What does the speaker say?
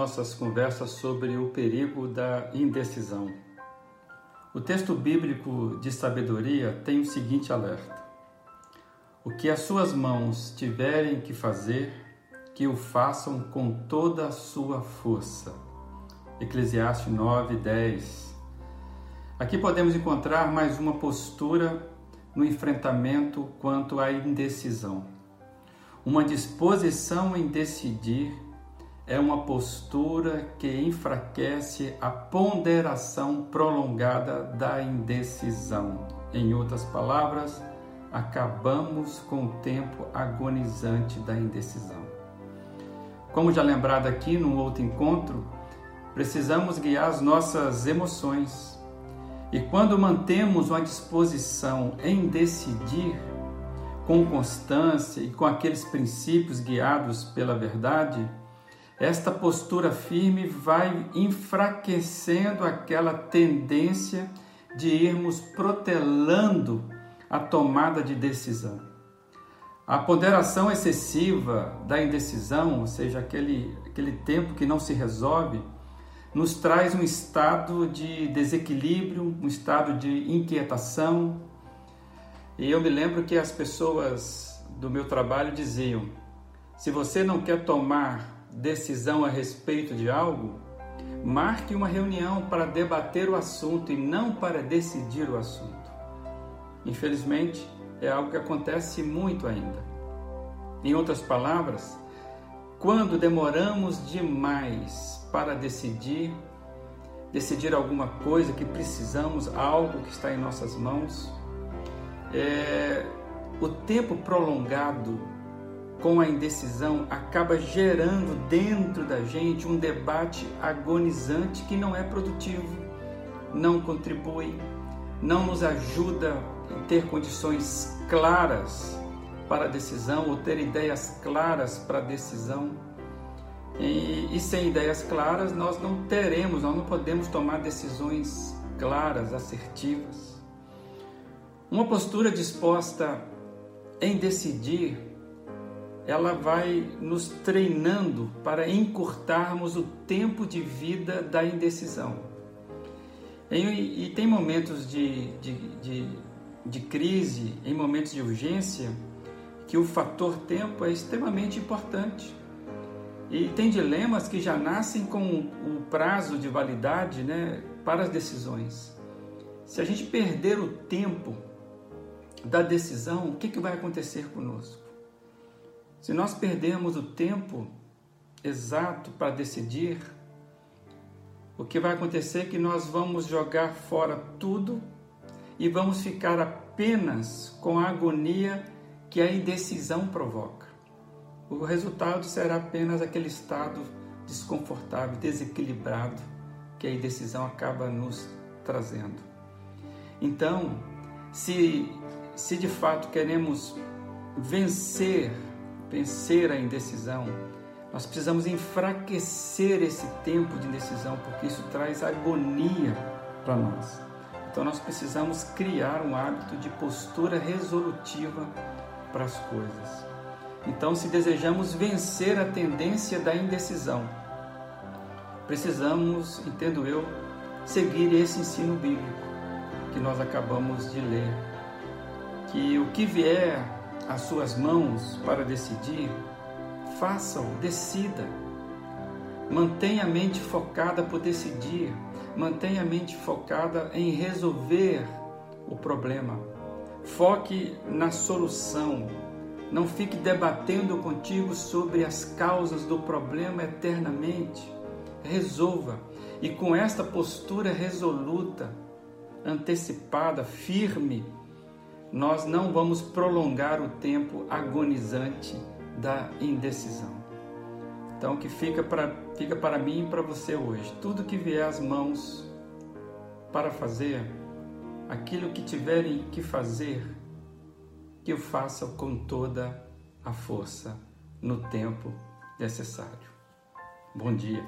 Nossas conversas sobre o perigo da indecisão. O texto bíblico de sabedoria tem o seguinte alerta: O que as suas mãos tiverem que fazer, que o façam com toda a sua força. Eclesiastes 9, 10. Aqui podemos encontrar mais uma postura no enfrentamento quanto à indecisão. Uma disposição em decidir é uma postura que enfraquece a ponderação prolongada da indecisão. Em outras palavras, acabamos com o tempo agonizante da indecisão. Como já lembrado aqui no outro encontro, precisamos guiar as nossas emoções. E quando mantemos uma disposição em decidir, com constância e com aqueles princípios guiados pela verdade, esta postura firme vai enfraquecendo aquela tendência de irmos protelando a tomada de decisão. A ponderação excessiva da indecisão, ou seja, aquele, aquele tempo que não se resolve, nos traz um estado de desequilíbrio, um estado de inquietação. E eu me lembro que as pessoas do meu trabalho diziam: se você não quer tomar decisão a respeito de algo, marque uma reunião para debater o assunto e não para decidir o assunto. Infelizmente, é algo que acontece muito ainda. Em outras palavras, quando demoramos demais para decidir, decidir alguma coisa que precisamos, algo que está em nossas mãos, é, o tempo prolongado com a indecisão acaba gerando dentro da gente um debate agonizante que não é produtivo, não contribui, não nos ajuda a ter condições claras para a decisão ou ter ideias claras para a decisão. E, e sem ideias claras nós não teremos, nós não podemos tomar decisões claras, assertivas. Uma postura disposta em decidir ela vai nos treinando para encurtarmos o tempo de vida da indecisão. E, e tem momentos de, de, de, de crise, em momentos de urgência, que o fator tempo é extremamente importante. E tem dilemas que já nascem com o prazo de validade né, para as decisões. Se a gente perder o tempo da decisão, o que, que vai acontecer conosco? Se nós perdermos o tempo exato para decidir, o que vai acontecer é que nós vamos jogar fora tudo e vamos ficar apenas com a agonia que a indecisão provoca. O resultado será apenas aquele estado desconfortável, desequilibrado que a indecisão acaba nos trazendo. Então, se, se de fato queremos vencer vencer a indecisão, nós precisamos enfraquecer esse tempo de indecisão, porque isso traz agonia para nós. Então nós precisamos criar um hábito de postura resolutiva para as coisas. Então, se desejamos vencer a tendência da indecisão, precisamos, entendo eu, seguir esse ensino bíblico que nós acabamos de ler. Que o que vier as suas mãos para decidir, faça-o, decida. Mantenha a mente focada por decidir, mantenha a mente focada em resolver o problema. Foque na solução. Não fique debatendo contigo sobre as causas do problema eternamente. Resolva. E com esta postura resoluta, antecipada, firme, nós não vamos prolongar o tempo agonizante da indecisão. Então, que fica para, fica para mim e para você hoje, tudo que vier às mãos para fazer, aquilo que tiverem que fazer, que o façam com toda a força no tempo necessário. Bom dia.